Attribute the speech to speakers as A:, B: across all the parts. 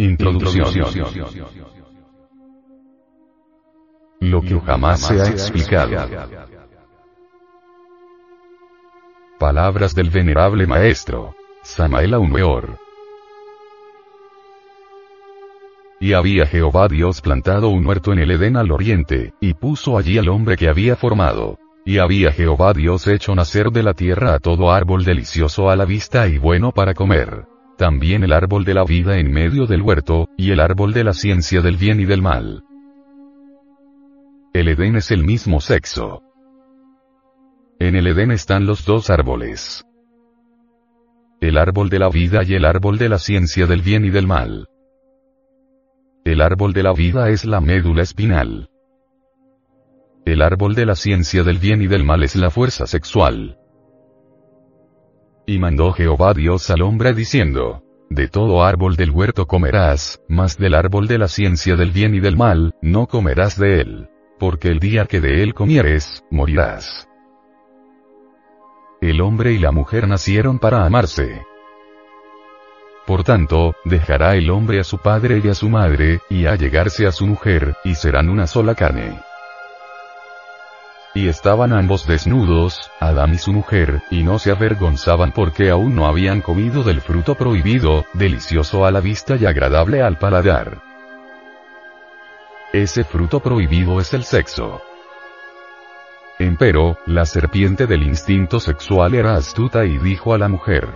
A: Introducción. Lo que jamás se ha explicado. Palabras del venerable maestro. Samael Aumeor. Y había Jehová Dios plantado un huerto en el Edén al oriente, y puso allí al hombre que había formado. Y había Jehová Dios hecho nacer de la tierra a todo árbol delicioso a la vista y bueno para comer. También el árbol de la vida en medio del huerto, y el árbol de la ciencia del bien y del mal. El Edén es el mismo sexo. En el Edén están los dos árboles. El árbol de la vida y el árbol de la ciencia del bien y del mal. El árbol de la vida es la médula espinal. El árbol de la ciencia del bien y del mal es la fuerza sexual. Y mandó Jehová Dios al hombre diciendo, De todo árbol del huerto comerás, mas del árbol de la ciencia del bien y del mal, no comerás de él. Porque el día que de él comieres, morirás. El hombre y la mujer nacieron para amarse. Por tanto, dejará el hombre a su padre y a su madre, y a llegarse a su mujer, y serán una sola carne. Y estaban ambos desnudos, Adán y su mujer, y no se avergonzaban porque aún no habían comido del fruto prohibido, delicioso a la vista y agradable al paladar. Ese fruto prohibido es el sexo. Empero, la serpiente del instinto sexual era astuta y dijo a la mujer,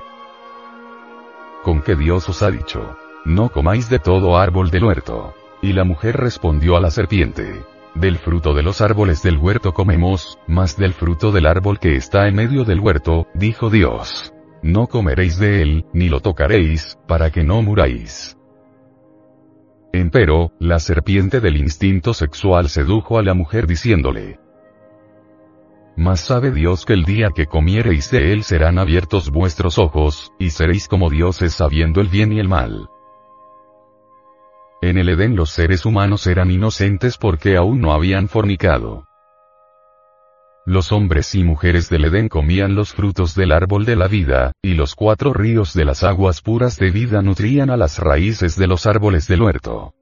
A: con que Dios os ha dicho, no comáis de todo árbol del huerto. Y la mujer respondió a la serpiente, del fruto de los árboles del huerto comemos, mas del fruto del árbol que está en medio del huerto, dijo Dios. No comeréis de él, ni lo tocaréis, para que no muráis. Empero, la serpiente del instinto sexual sedujo a la mujer diciéndole, mas sabe Dios que el día que comiereis de él serán abiertos vuestros ojos, y seréis como dioses sabiendo el bien y el mal. En el Edén los seres humanos eran inocentes porque aún no habían fornicado. Los hombres y mujeres del Edén comían los frutos del árbol de la vida, y los cuatro ríos de las aguas puras de vida nutrían a las raíces de los árboles del huerto.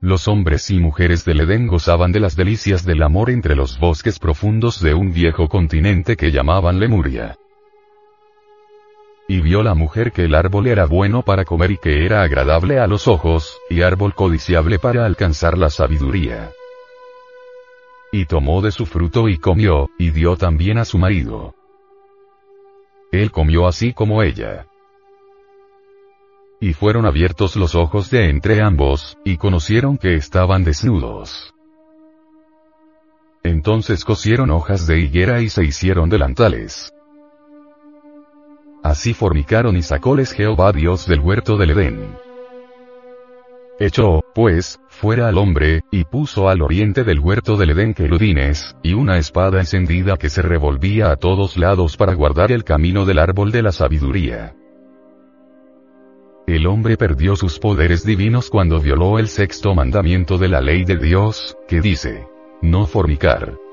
A: Los hombres y mujeres del Edén gozaban de las delicias del amor entre los bosques profundos de un viejo continente que llamaban Lemuria. Y vio la mujer que el árbol era bueno para comer y que era agradable a los ojos, y árbol codiciable para alcanzar la sabiduría. Y tomó de su fruto y comió, y dio también a su marido. Él comió así como ella. Y fueron abiertos los ojos de entre ambos, y conocieron que estaban desnudos. Entonces cosieron hojas de higuera y se hicieron delantales. Así fornicaron y sacóles Jehová Dios del huerto del Edén. Echó, pues, fuera al hombre, y puso al oriente del huerto del Edén querudines, y una espada encendida que se revolvía a todos lados para guardar el camino del árbol de la sabiduría. El hombre perdió sus poderes divinos cuando violó el sexto mandamiento de la ley de Dios, que dice, no fornicar.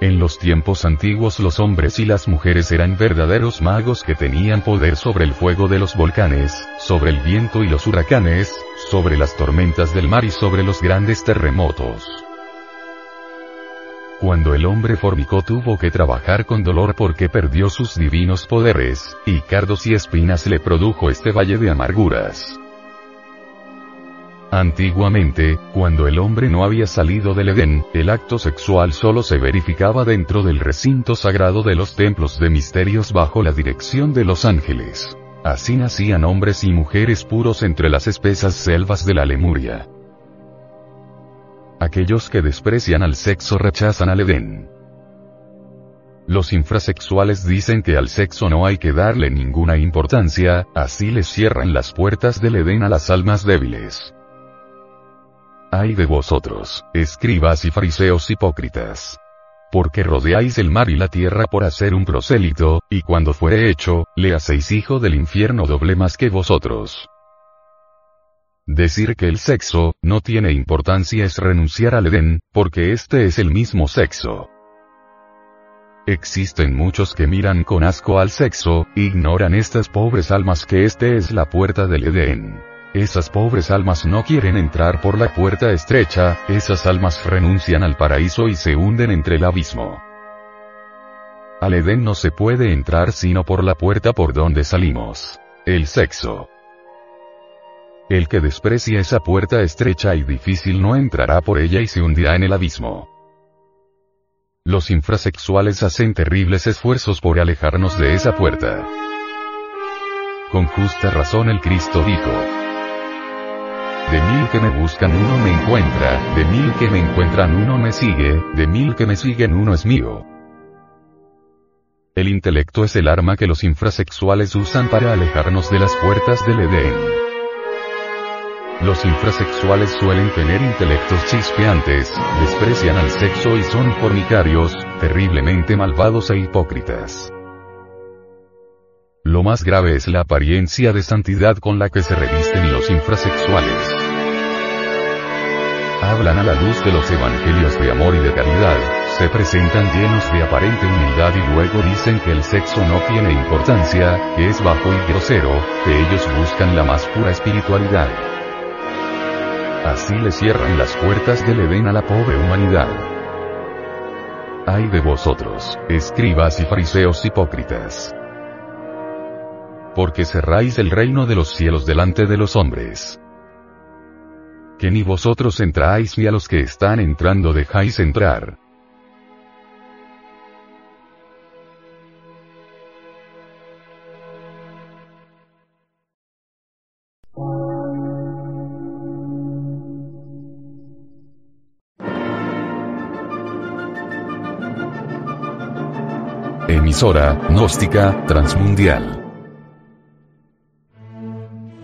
A: En los tiempos antiguos los hombres y las mujeres eran verdaderos magos que tenían poder sobre el fuego de los volcanes, sobre el viento y los huracanes, sobre las tormentas del mar y sobre los grandes terremotos. Cuando el hombre fornicó tuvo que trabajar con dolor porque perdió sus divinos poderes, y cardos y espinas le produjo este valle de amarguras. Antiguamente, cuando el hombre no había salido del Edén, el acto sexual solo se verificaba dentro del recinto sagrado de los templos de misterios bajo la dirección de los ángeles. Así nacían hombres y mujeres puros entre las espesas selvas de la Lemuria. Aquellos que desprecian al sexo rechazan al Edén. Los infrasexuales dicen que al sexo no hay que darle ninguna importancia, así les cierran las puertas del Edén a las almas débiles. Ay de vosotros, escribas y fariseos hipócritas. Porque rodeáis el mar y la tierra por hacer un prosélito, y cuando fuere hecho, le hacéis hijo del infierno doble más que vosotros. Decir que el sexo, no tiene importancia es renunciar al Edén, porque este es el mismo sexo. Existen muchos que miran con asco al sexo, ignoran estas pobres almas que este es la puerta del Edén. Esas pobres almas no quieren entrar por la puerta estrecha, esas almas renuncian al paraíso y se hunden entre el abismo. Al Edén no se puede entrar sino por la puerta por donde salimos. El sexo. El que desprecia esa puerta estrecha y difícil no entrará por ella y se hundirá en el abismo. Los infrasexuales hacen terribles esfuerzos por alejarnos de esa puerta. Con justa razón el Cristo dijo, de mil que me buscan uno me encuentra, de mil que me encuentran uno me sigue, de mil que me siguen uno es mío. El intelecto es el arma que los infrasexuales usan para alejarnos de las puertas del Edén. Los infrasexuales suelen tener intelectos chispeantes, desprecian al sexo y son fornicarios, terriblemente malvados e hipócritas. Lo más grave es la apariencia de santidad con la que se revisten los infrasexuales. Hablan a la luz de los evangelios de amor y de caridad, se presentan llenos de aparente humildad y luego dicen que el sexo no tiene importancia, que es bajo y grosero, que ellos buscan la más pura espiritualidad. Así le cierran las puertas del Edén a la pobre humanidad. Ay de vosotros, escribas y fariseos hipócritas porque cerráis el reino de los cielos delante de los hombres. Que ni vosotros entráis ni a los que están entrando dejáis entrar. Emisora, gnóstica, transmundial